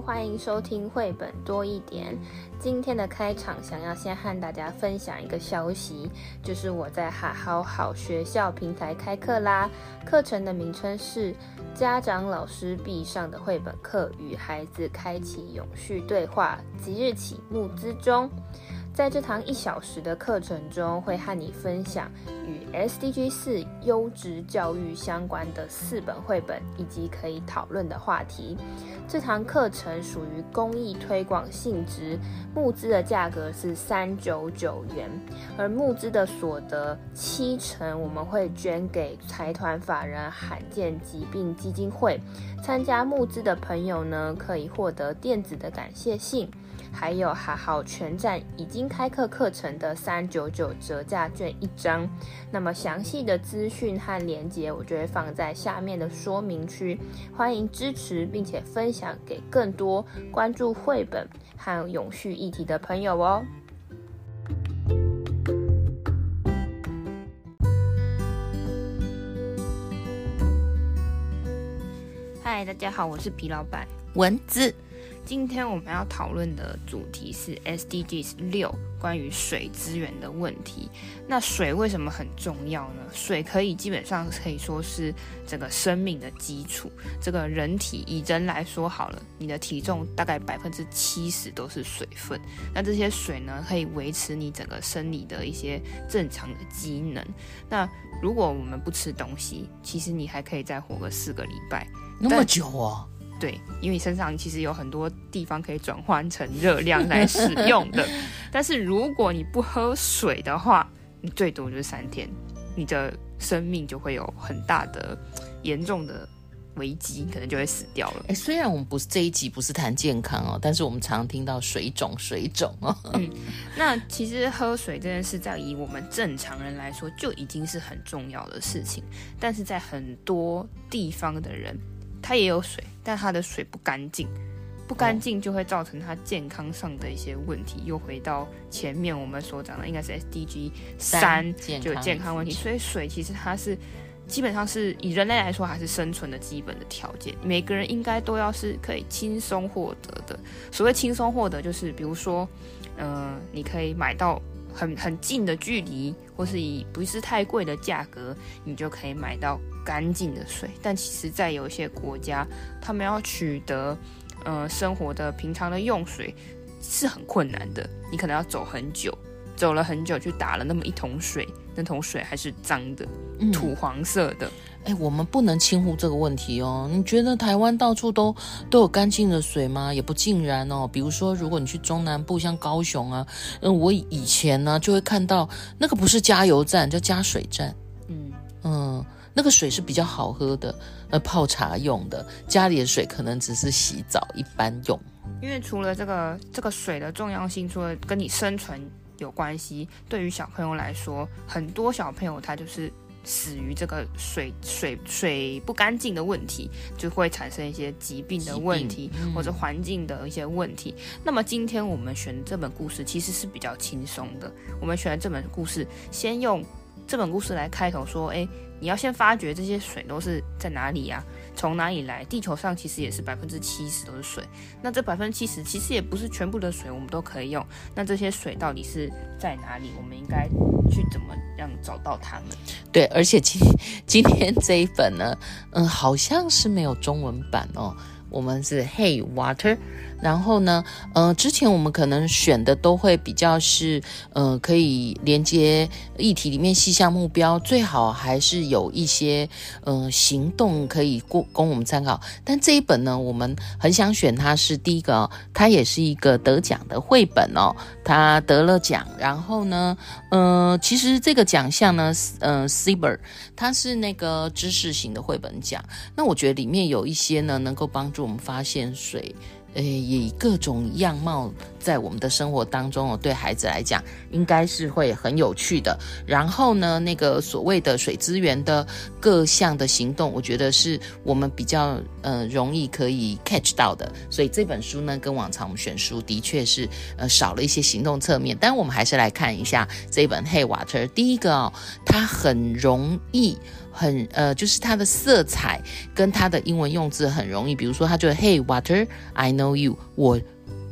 欢迎收听绘本多一点。今天的开场，想要先和大家分享一个消息，就是我在好好好学校平台开课啦。课程的名称是《家长老师必上的绘本课》，与孩子开启永续对话，即日起募资中。在这堂一小时的课程中，会和你分享与 SDG 四优质教育相关的四本绘本，以及可以讨论的话题。这堂课程属于公益推广性质，募资的价格是三九九元，而募资的所得七成我们会捐给财团法人罕见疾病基金会。参加募资的朋友呢，可以获得电子的感谢信。还有好好全站已经开课课程的三九九折价券一张，那么详细的资讯和链接我就会放在下面的说明区，欢迎支持并且分享给更多关注绘本和永续议题的朋友哦。嗨，大家好，我是皮老板蚊子。今天我们要讨论的主题是 SDGs 六关于水资源的问题。那水为什么很重要呢？水可以基本上可以说是整个生命的基础。这个人体以人来说好了，你的体重大概百分之七十都是水分。那这些水呢，可以维持你整个生理的一些正常的机能。那如果我们不吃东西，其实你还可以再活个四个礼拜。那么久啊？对，因为你身上其实有很多地方可以转换成热量来使用的。但是如果你不喝水的话，你最多就是三天，你的生命就会有很大的严重的危机，可能就会死掉了。哎，虽然我们不是这一集不是谈健康哦，但是我们常听到水肿、水肿哦。嗯，那其实喝水这件事，在以我们正常人来说，就已经是很重要的事情。但是在很多地方的人，他也有水，但它的水不干净，不干净就会造成它健康上的一些问题。又回到前面我们所讲的，应该是 SDG 三，就有健康问题。所以水其实它是基本上是以人类来说，还是生存的基本的条件。每个人应该都要是可以轻松获得的。所谓轻松获得，就是比如说，嗯、呃，你可以买到很很近的距离，或是以不是太贵的价格，你就可以买到。干净的水，但其实，在有一些国家，他们要取得，呃，生活的平常的用水是很困难的。你可能要走很久，走了很久去打了那么一桶水，那桶水还是脏的，土黄色的。欸，我们不能轻忽这个问题哦。你觉得台湾到处都都有干净的水吗？也不尽然哦。比如说，如果你去中南部，像高雄啊，嗯，我以前呢就会看到那个不是加油站，叫加水站。嗯嗯。那个水是比较好喝的，呃，泡茶用的。家里的水可能只是洗澡一般用。因为除了这个这个水的重要性，除了跟你生存有关系，对于小朋友来说，很多小朋友他就是死于这个水水水不干净的问题，就会产生一些疾病的问题，或者环境的一些问题。那么今天我们选这本故事其实是比较轻松的。我们选的这本故事，先用这本故事来开头说，诶。你要先发觉这些水都是在哪里呀？从哪里来？地球上其实也是百分之七十都是水，那这百分之七十其实也不是全部的水我们都可以用。那这些水到底是在哪里？我们应该去怎么样找到它们？对，而且今今天这一本呢，嗯，好像是没有中文版哦。我们是 Hey Water。然后呢，呃，之前我们可能选的都会比较是，呃，可以连接议题里面细项目标，最好还是有有一些，呃，行动可以供供我们参考。但这一本呢，我们很想选它是第一个哦，它也是一个得奖的绘本哦，它得了奖。然后呢，呃，其实这个奖项呢，呃，CBER，它是那个知识型的绘本奖。那我觉得里面有一些呢，能够帮助我们发现水。诶，以各种样貌在我们的生活当中哦，对孩子来讲应该是会很有趣的。然后呢，那个所谓的水资源的各项的行动，我觉得是我们比较呃容易可以 catch 到的。所以这本书呢，跟往常我们选书的确是呃少了一些行动侧面。但我们还是来看一下这本《Hey Water》。第一个哦，它很容易。很呃，就是它的色彩跟它的英文用字很容易。比如说，它就 Hey water，I know you，我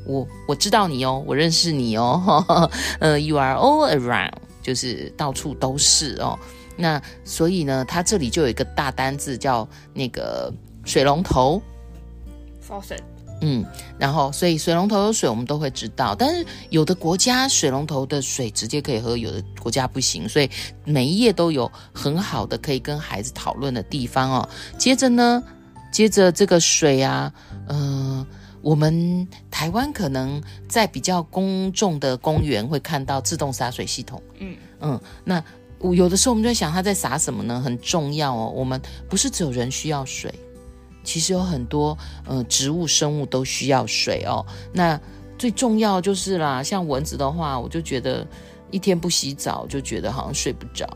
我我知道你哦，我认识你哦。呃，You are all around，就是到处都是哦。那所以呢，它这里就有一个大单字叫那个水龙头，faucet。嗯，然后所以水龙头有水，我们都会知道。但是有的国家水龙头的水直接可以喝，有的国家不行。所以每一页都有很好的可以跟孩子讨论的地方哦。接着呢，接着这个水啊，嗯、呃，我们台湾可能在比较公众的公园会看到自动洒水系统。嗯嗯，那有的时候我们就在想，它在洒什么呢？很重要哦。我们不是只有人需要水。其实有很多呃植物生物都需要水哦。那最重要就是啦，像蚊子的话，我就觉得一天不洗澡就觉得好像睡不着。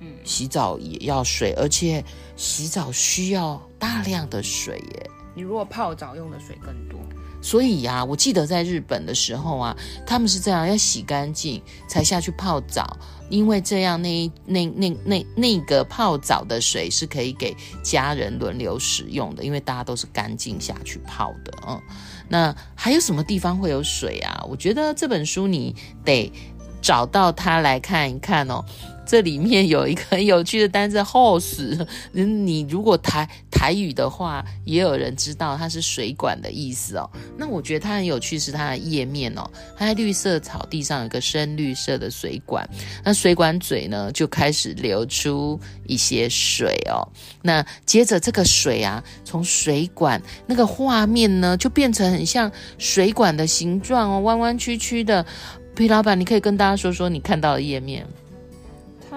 嗯，洗澡也要水，而且洗澡需要大量的水耶。你如果泡澡用的水更多。所以呀、我记得在日本的时候啊，他们是这样要洗干净才下去泡澡，因为这样那那那那那个泡澡的水是可以给家人轮流使用的，因为大家都是干净下去泡的。嗯，那还有什么地方会有水啊？我觉得这本书你得找到它来看一看哦。这里面有一个很有趣的单字 hose，你如果台台语的话，也有人知道它是水管的意思哦。那我觉得它很有趣，是它的页面哦。它在绿色草地上有个深绿色的水管，那水管嘴呢就开始流出一些水哦。那接着这个水啊，从水管那个画面呢，就变成很像水管的形状哦，弯弯曲曲的。皮老板，你可以跟大家说说你看到的页面。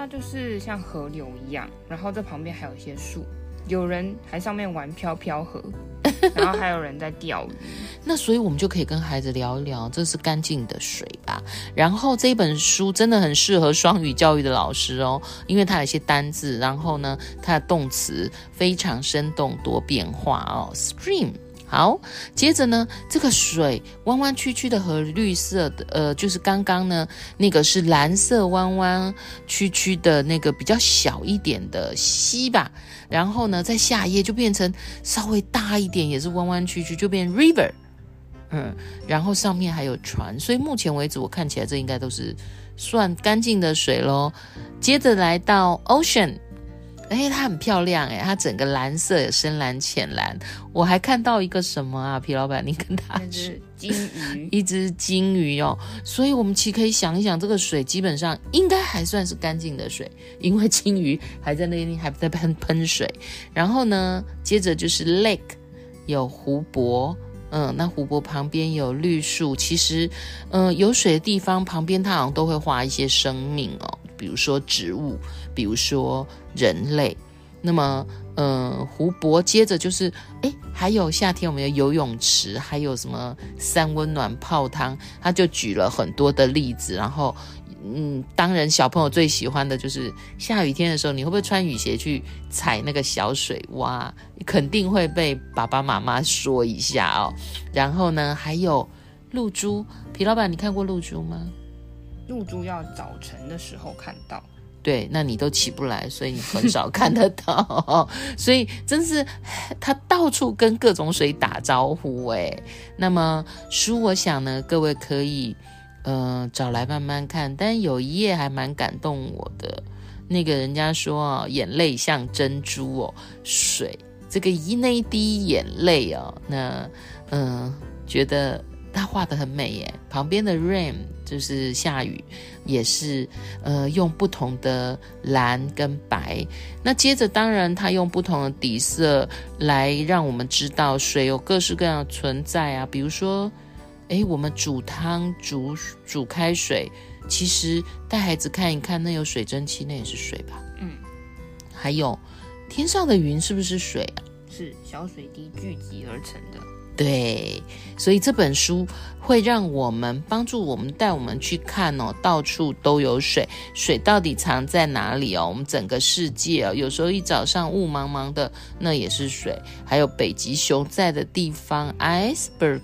它就是像河流一样，然后这旁边还有一些树，有人还上面玩飘飘河，然后还有人在钓鱼。那所以我们就可以跟孩子聊一聊，这是干净的水吧？然后这本书真的很适合双语教育的老师哦，因为它有一些单字，然后呢，它的动词非常生动多变化哦，stream。好，接着呢，这个水弯弯曲曲的和绿色的，呃，就是刚刚呢那个是蓝色弯弯曲曲的那个比较小一点的溪吧，然后呢，在下一页就变成稍微大一点，也是弯弯曲曲，就变 river，嗯，然后上面还有船，所以目前为止我看起来这应该都是算干净的水咯。接着来到 ocean。哎，它很漂亮哎，它整个蓝色有深蓝、浅蓝。我还看到一个什么啊，皮老板，你跟他说，一只金鱼，一只金鱼哦。所以，我们其实可以想一想，这个水基本上应该还算是干净的水，因为金鱼还在那里，还在喷喷水。然后呢，接着就是 lake，有湖泊，嗯，那湖泊旁边有绿树。其实，嗯，有水的地方旁边，它好像都会画一些生命哦。比如说植物，比如说人类，那么，呃，湖泊，接着就是，哎，还有夏天我们有游泳池，还有什么三温暖泡汤，他就举了很多的例子，然后，嗯，当然小朋友最喜欢的就是下雨天的时候，你会不会穿雨鞋去踩那个小水洼？肯定会被爸爸妈妈说一下哦。然后呢，还有露珠，皮老板，你看过露珠吗？露珠要早晨的时候看到，对，那你都起不来，所以你很少看得到，所以真是他到处跟各种水打招呼诶。那么书，我想呢，各位可以呃找来慢慢看，但有一页还蛮感动我的，那个人家说啊，眼泪像珍珠哦，水这个一那一滴眼泪哦，那嗯、觉得他画的很美耶，旁边的 rain。就是下雨，也是呃用不同的蓝跟白。那接着，当然他用不同的底色来让我们知道水有各式各样的存在啊。比如说，诶，我们煮汤煮煮开水，其实带孩子看一看，那有水蒸气，那也是水吧？嗯。还有天上的云是不是水啊？是小水滴聚集而成的。对，所以这本书会让我们帮助我们带我们去看哦，到处都有水，水到底藏在哪里哦？我们整个世界哦，有时候一早上雾茫茫的，那也是水。还有北极熊在的地方，iceberg。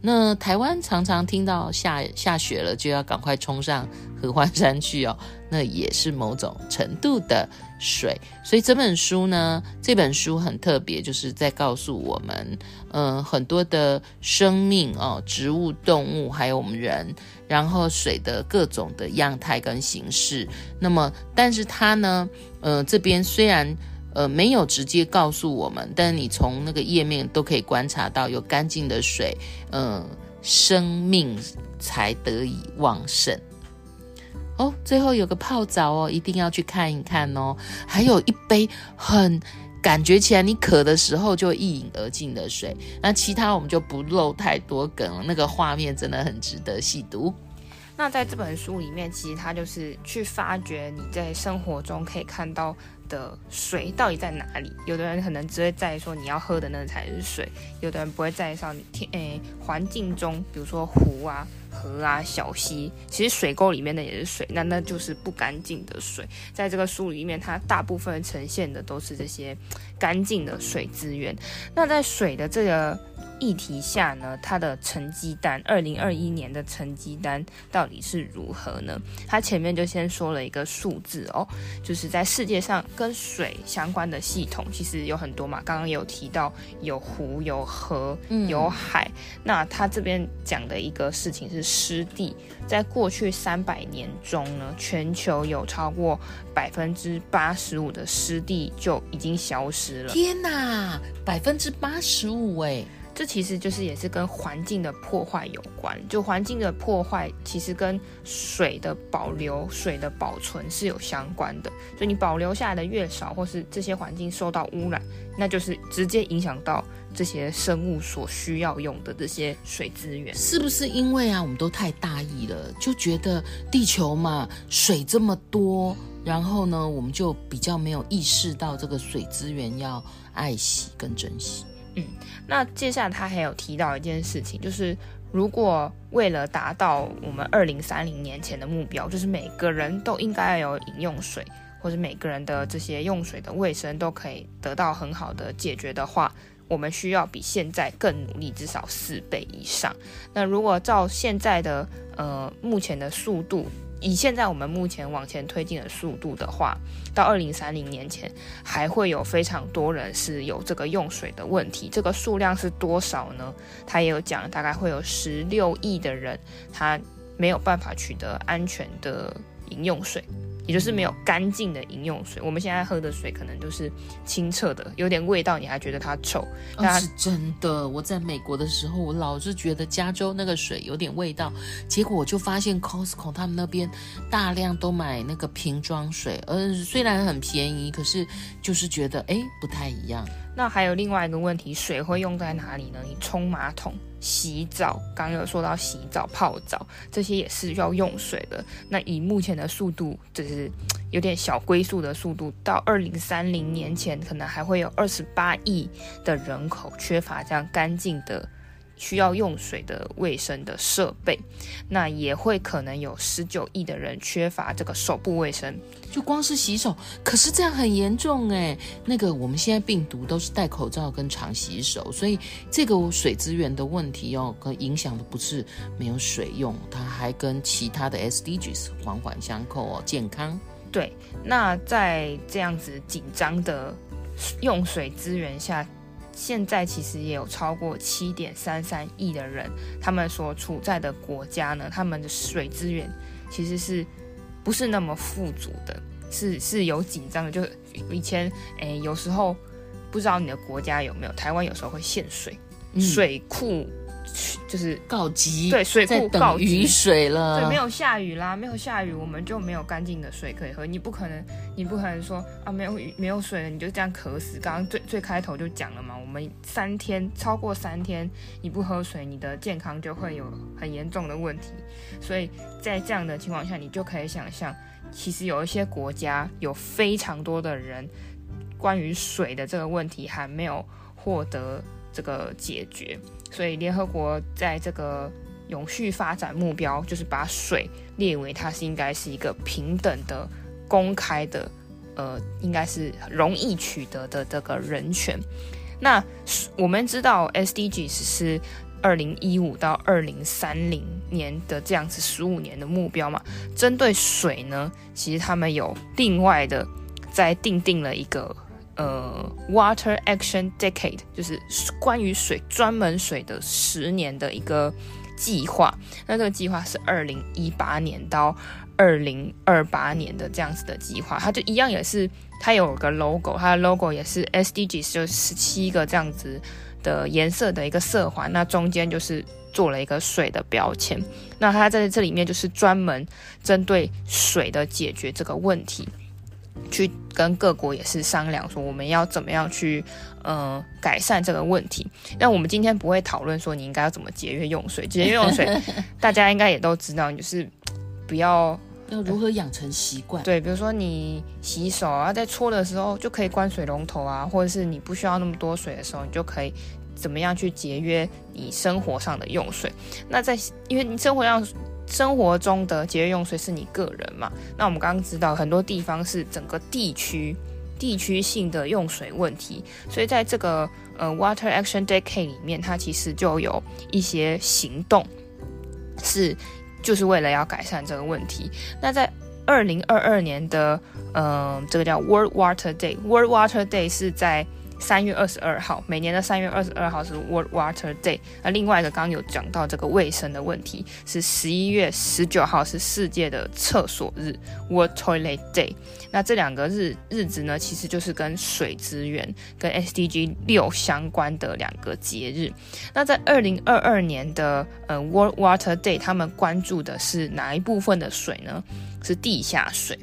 那台湾常常听到下下雪了，就要赶快冲上合欢山去哦。那也是某种程度的水。所以这本书呢，这本书很特别，就是在告诉我们，嗯、很多的生命哦，植物、动物，还有我们人，然后水的各种的样态跟形式。那么，但是它呢，呃，这边虽然。呃，没有直接告诉我们，但你从那个页面都可以观察到，有干净的水，呃，生命才得以旺盛。哦，最后有个泡澡哦，一定要去看一看哦。还有一杯很感觉起来你渴的时候就一饮而尽的水。那其他我们就不漏太多梗了，那个画面真的很值得细读。那在这本书里面，其实它就是去发掘你在生活中可以看到的水到底在哪里？有的人可能只会在意说你要喝的那才是水，有的人不会在意说你天诶环境中，比如说湖啊、河啊、小溪，其实水沟里面的也是水，那那就是不干净的水。在这个书里面，它大部分呈现的都是这些干净的水资源。那在水的这个。议题下呢，它的成绩单，二零二一年的成绩单到底是如何呢？它前面就先说了一个数字哦，就是在世界上跟水相关的系统其实有很多嘛，刚刚有提到有湖、有河、有海。嗯、那它这边讲的一个事情是湿地，在过去三百年中呢，全球有超过百分之八十五的湿地就已经消失了。天哪，百分之八十五哎！这其实就是也是跟环境的破坏有关，就环境的破坏其实跟水的保留、水的保存是有相关的。所以你保留下来的越少，或是这些环境受到污染，那就是直接影响到这些生物所需要用的这些水资源。是不是因为啊，我们都太大意了，就觉得地球嘛，水这么多，然后呢，我们就比较没有意识到这个水资源要爱惜跟珍惜。嗯，那接下来他还有提到一件事情，就是如果为了达到我们二零三零年前的目标，就是每个人都应该要有饮用水，或者每个人的这些用水的卫生都可以得到很好的解决的话，我们需要比现在更努力，至少四倍以上。那如果照现在的呃目前的速度，以现在我们目前往前推进的速度的话，到二零三零年前，还会有非常多人是有这个用水的问题。这个数量是多少呢？他也有讲，大概会有十六亿的人，他没有办法取得安全的饮用水。也就是没有干净的饮用水，我们现在喝的水可能都是清澈的，有点味道，你还觉得它臭。那、哦、是真的。我在美国的时候，我老是觉得加州那个水有点味道，结果我就发现 Costco 他们那边大量都买那个瓶装水，呃，虽然很便宜，可是就是觉得哎不太一样。那还有另外一个问题，水会用在哪里呢？你冲马桶。洗澡，刚有说到洗澡、泡澡，这些也是要用水的。那以目前的速度，就是有点小龟速的速度，到二零三零年前，可能还会有二十八亿的人口缺乏这样干净的。需要用水的卫生的设备，那也会可能有十九亿的人缺乏这个手部卫生，就光是洗手，可是这样很严重诶。那个我们现在病毒都是戴口罩跟常洗手，所以这个水资源的问题哦，可影响的不是没有水用，它还跟其他的 SDGs 环环相扣哦。健康，对，那在这样子紧张的用水资源下。现在其实也有超过七点三三亿的人，他们所处在的国家呢，他们的水资源其实是不是那么富足的，是是有紧张的。就以前，诶，有时候不知道你的国家有没有，台湾有时候会限水，嗯、水库。就是告急，对，水库告急，雨水了，对，没有下雨啦，没有下雨，我们就没有干净的水可以喝。你不可能，你不可能说啊，没有雨，没有水了，你就这样渴死。刚刚最最开头就讲了嘛，我们三天超过三天你不喝水，你的健康就会有很严重的问题。所以在这样的情况下，你就可以想象，其实有一些国家有非常多的人，关于水的这个问题还没有获得这个解决。所以联合国在这个永续发展目标，就是把水列为它是应该是一个平等的、公开的，呃，应该是容易取得的这个人权。那我们知道 SDGs 是二零一五到二零三零年的这样子十五年的目标嘛。针对水呢，其实他们有另外的在定定了一个呃 Water Action Decade，就是关于水专门水的十年的一个计划。那这个计划是二零一八年到二零二八年的这样子的计划，它就一样也是它有个 logo，它的 logo 也是 SDGs，就十七个这样子的颜色的一个色环，那中间就是做了一个水的标签。那它在这里面就是专门针对水的解决这个问题，去跟各国也是商量说我们要怎么样去呃改善这个问题。那我们今天不会讨论说你应该要怎么节约用水，节约用水 大家应该也都知道，就是不要。要如何养成习惯？对，比如说你洗手啊，在搓的时候就可以关水龙头啊，或者是你不需要那么多水的时候，你就可以怎么样去节约你生活上的用水。那在因为你生活上生活中的节约用水是你个人嘛，那我们刚刚知道很多地方是整个地区地区性的用水问题，所以在这个呃 Water Action Decade 里面，它其实就有一些行动是。就是为了要改善这个问题。那在二零二二年的，嗯、这个叫 World Water Day，World Water Day 是在。三月二十二号，每年的三月二十二号是 World Water Day。那另外一个刚刚有讲到这个卫生的问题，是十一月十九号是世界的厕所日 World Toilet Day。那这两个日日子呢，其实就是跟水资源跟 SDG 六相关的两个节日。那在二零二二年的呃 World Water Day，他们关注的是哪一部分的水呢？是地下水。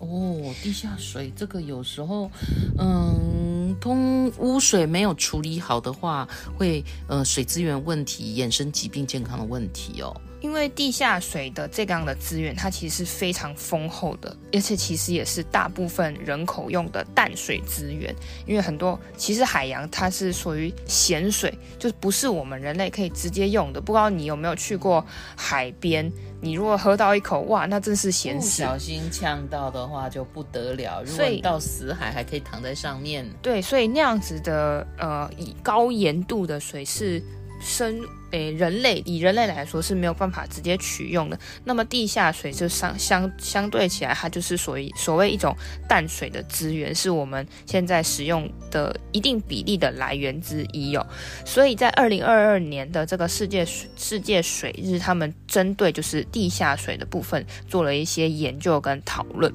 哦，地下水这个有时候，嗯，通污水没有处理好的话，会呃水资源问题衍生疾病健康的问题哦。因为地下水的这样的资源，它其实是非常丰厚的，而且其实也是大部分人口用的淡水资源。因为很多其实海洋它是属于咸水，就是不是我们人类可以直接用的。不知道你有没有去过海边？你如果喝到一口，哇，那真是咸死！不小心呛到的话就不得了。如果到死海还可以躺在上面。对，所以那样子的呃，以高盐度的水是生。诶，人类以人类来说是没有办法直接取用的。那么地下水就相相相对起来，它就是属于所谓一种淡水的资源，是我们现在使用的一定比例的来源之一哦。所以在二零二二年的这个世界世界水日，他们针对就是地下水的部分做了一些研究跟讨论。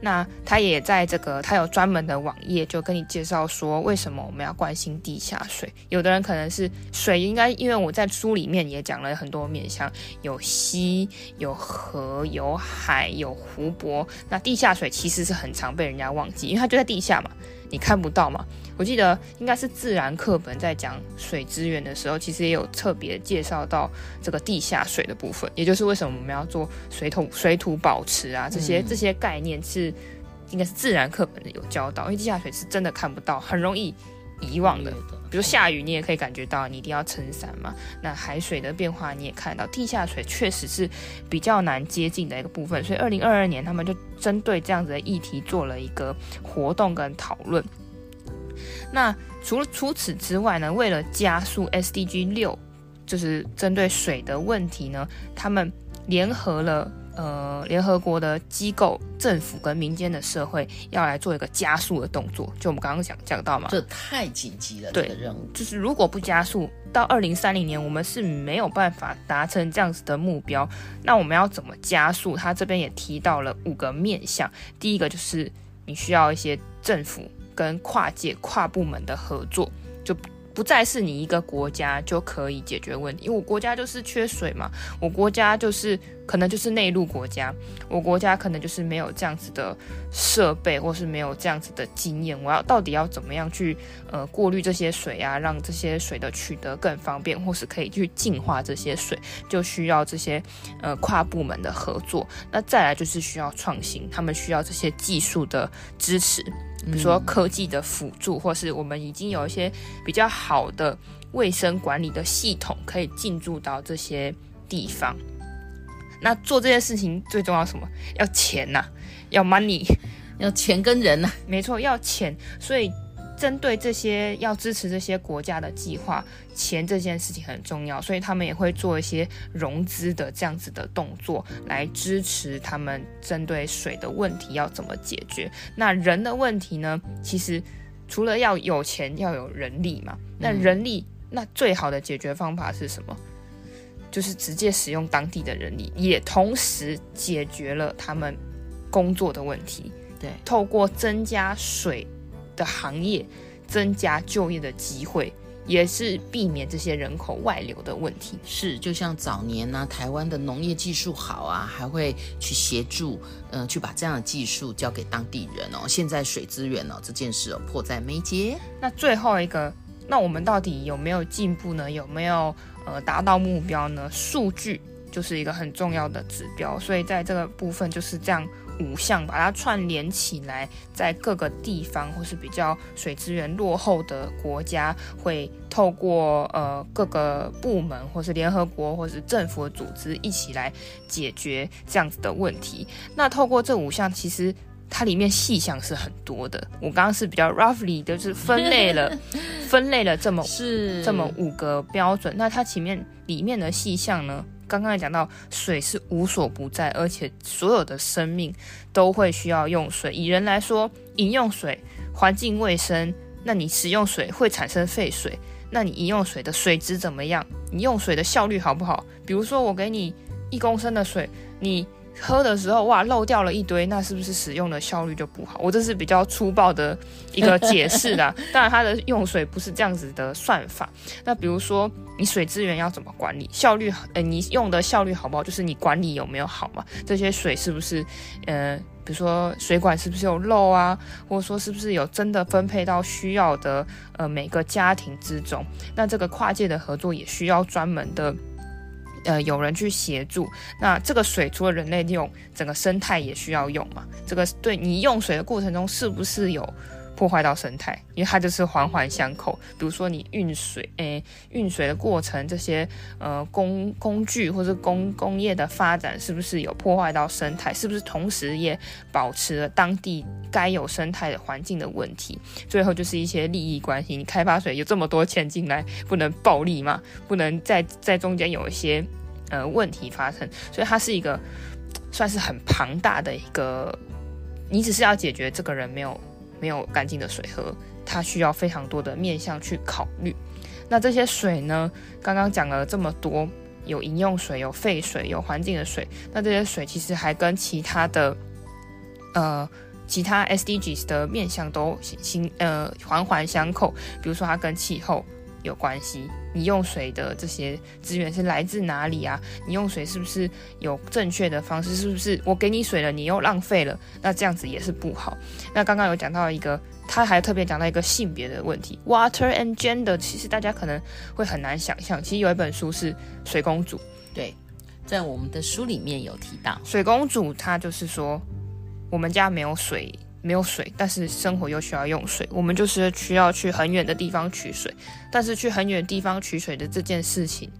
那他也在这个，他有专门的网页，就跟你介绍说为什么我们要关心地下水。有的人可能是水，应该因为我在书里面也讲了很多面向，有溪、有河、有海、有湖泊。那地下水其实是很常被人家忘记，因为它就在地下嘛，你看不到嘛。我记得应该是自然课本在讲水资源的时候，其实也有特别介绍到这个地下水的部分，也就是为什么我们要做水土水土保持啊，这些这些概念是应该是自然课本的有教导，因为地下水是真的看不到，很容易遗忘的。比如下雨，你也可以感觉到，你一定要撑伞嘛。那海水的变化你也看到，地下水确实是比较难接近的一个部分，所以二零二二年他们就针对这样子的议题做了一个活动跟讨论。那除了除此之外呢，为了加速 SDG 六，就是针对水的问题呢，他们联合了呃联合国的机构、政府跟民间的社会，要来做一个加速的动作。就我们刚刚讲讲到嘛，这太紧急了，对，这个任务就是如果不加速，到二零三零年我们是没有办法达成这样子的目标。那我们要怎么加速？他这边也提到了五个面向，第一个就是你需要一些政府。跟跨界、跨部门的合作，就不再是你一个国家就可以解决问题。因为我国家就是缺水嘛，我国家就是可能就是内陆国家，我国家可能就是没有这样子的设备，或是没有这样子的经验。我要到底要怎么样去呃过滤这些水啊，让这些水的取得更方便，或是可以去净化这些水，就需要这些呃跨部门的合作。那再来就是需要创新，他们需要这些技术的支持。比如说科技的辅助，或是我们已经有一些比较好的卫生管理的系统，可以进驻到这些地方。那做这件事情最重要什么？要钱呐、啊，要 money，要钱跟人呐、啊。没错，要钱。所以针对这些要支持这些国家的计划，钱这件事情很重要，所以他们也会做一些融资的这样子的动作，来支持他们针对水的问题要怎么解决。那人的问题呢？其实除了要有钱，要有人力嘛。那人力，那最好的解决方法是什么？就是直接使用当地的人力，也同时解决了他们工作的问题。对，透过增加水的行业，增加就业的机会，也是避免这些人口外流的问题。是，就像早年呢、啊，台湾的农业技术好啊，还会去协助，嗯、呃，去把这样的技术交给当地人哦。现在水资源哦，这件事哦，迫在眉睫。那最后一个，那我们到底有没有进步呢？有没有呃达到目标呢？数据就是一个很重要的指标，所以在这个部分就是这样。五项把它串联起来，在各个地方或是比较水资源落后的国家，会透过呃各个部门或是联合国或是政府的组织一起来解决这样子的问题。那透过这五项，其实它里面细项是很多的。我刚刚是比较 roughly 的就是分类了，分类了这么是这么五个标准。那它前面里面的细项呢？刚刚也讲到，水是无所不在，而且所有的生命都会需要用水。以人来说，饮用水、环境卫生，那你使用水会产生废水，那你饮用水的水质怎么样？你用水的效率好不好？比如说，我给你一公升的水，你。喝的时候哇，漏掉了一堆，那是不是使用的效率就不好？我这是比较粗暴的一个解释啦。当然，它的用水不是这样子的算法。那比如说，你水资源要怎么管理？效率，呃，你用的效率好不好？就是你管理有没有好嘛？这些水是不是，呃，比如说水管是不是有漏啊？或者说是不是有真的分配到需要的呃每个家庭之中？那这个跨界的合作也需要专门的。呃，有人去协助，那这个水除了人类用，整个生态也需要用嘛？这个对你用水的过程中，是不是有破坏到生态？因为它就是环环相扣。比如说你运水，诶，运水的过程，这些呃工工具或者工工业的发展，是不是有破坏到生态？是不是同时也保持了当地该有生态的环境的问题？最后就是一些利益关系。你开发水有这么多钱进来，不能暴利嘛？不能在在中间有一些。呃，问题发生，所以它是一个算是很庞大的一个。你只是要解决这个人没有没有干净的水喝，它需要非常多的面向去考虑。那这些水呢？刚刚讲了这么多，有饮用水，有废水，有环境的水。那这些水其实还跟其他的呃其他 SDGs 的面向都形呃环环相扣。比如说，它跟气候。有关系，你用水的这些资源是来自哪里啊？你用水是不是有正确的方式？是不是我给你水了，你又浪费了？那这样子也是不好。那刚刚有讲到一个，他还特别讲到一个性别的问题，water and gender。其实大家可能会很难想象，其实有一本书是《水公主》，对，在我们的书里面有提到，水公主她就是说，我们家没有水。没有水，但是生活又需要用水，我们就是需要去很远的地方取水。但是去很远的地方取水的这件事情，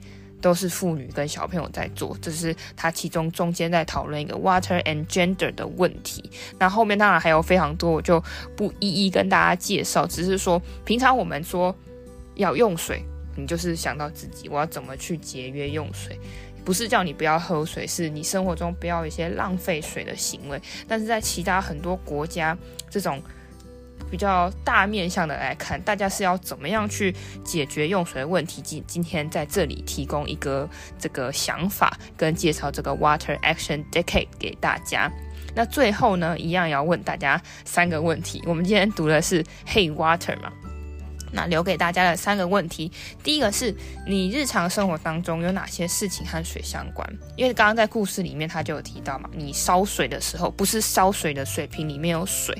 都是妇女跟小朋友在做，这是他其中中间在讨论一个 water and gender 的问题。那后面当然还有非常多，我就不一一跟大家介绍，只是说平常我们说要用水，你就是想到自己，我要怎么去节约用水。不是叫你不要喝水，是你生活中不要有一些浪费水的行为。但是在其他很多国家，这种比较大面向的来看，大家是要怎么样去解决用水的问题？今今天在这里提供一个这个想法跟介绍这个 Water Action Decade 给大家。那最后呢，一样要问大家三个问题。我们今天读的是 Hey Water 嘛？那留给大家的三个问题，第一个是你日常生活当中有哪些事情和水相关？因为刚刚在故事里面他就有提到嘛，你烧水的时候，不是烧水的水瓶里面有水，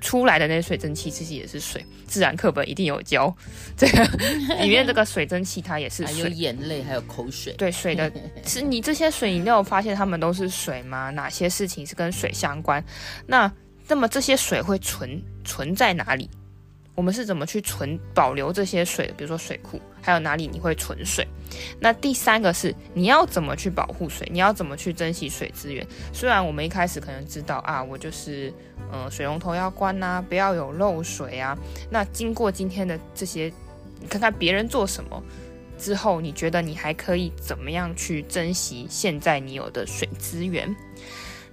出来的那些水蒸气其实也是水。自然课本一定有教，这个 里面这个水蒸气它也是水，还有眼泪，还有口水。对，水的 是你这些水，你有发现它们都是水吗？哪些事情是跟水相关？那那么这些水会存存在哪里？我们是怎么去存保留这些水的？比如说水库，还有哪里你会存水？那第三个是你要怎么去保护水？你要怎么去珍惜水资源？虽然我们一开始可能知道啊，我就是嗯、呃，水龙头要关呐、啊，不要有漏水啊。那经过今天的这些，你看看别人做什么之后，你觉得你还可以怎么样去珍惜现在你有的水资源？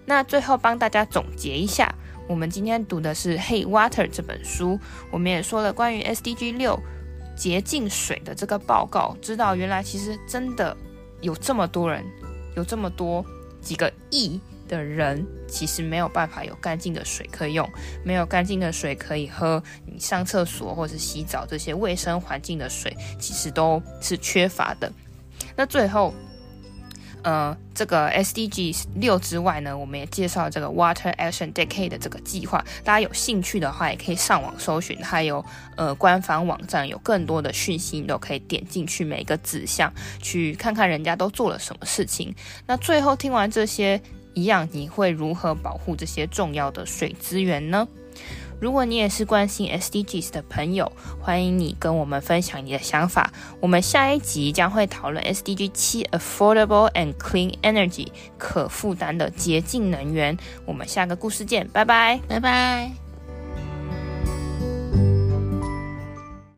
那最后帮大家总结一下。我们今天读的是《Hey Water》这本书，我们也说了关于 SDG 六洁净水的这个报告，知道原来其实真的有这么多人，有这么多几个亿的人，其实没有办法有干净的水可以用，没有干净的水可以喝，你上厕所或者洗澡这些卫生环境的水，其实都是缺乏的。那最后。呃，这个 SDG 六之外呢，我们也介绍这个 Water Action Decade 的这个计划。大家有兴趣的话，也可以上网搜寻，还有呃官方网站有更多的讯息，你都可以点进去每个指向去看看人家都做了什么事情。那最后听完这些，一样你会如何保护这些重要的水资源呢？如果你也是关心 SDGs 的朋友，欢迎你跟我们分享你的想法。我们下一集将会讨论 SDG 七 Affordable and Clean Energy 可负担的洁净能源。我们下个故事见，拜拜，拜拜。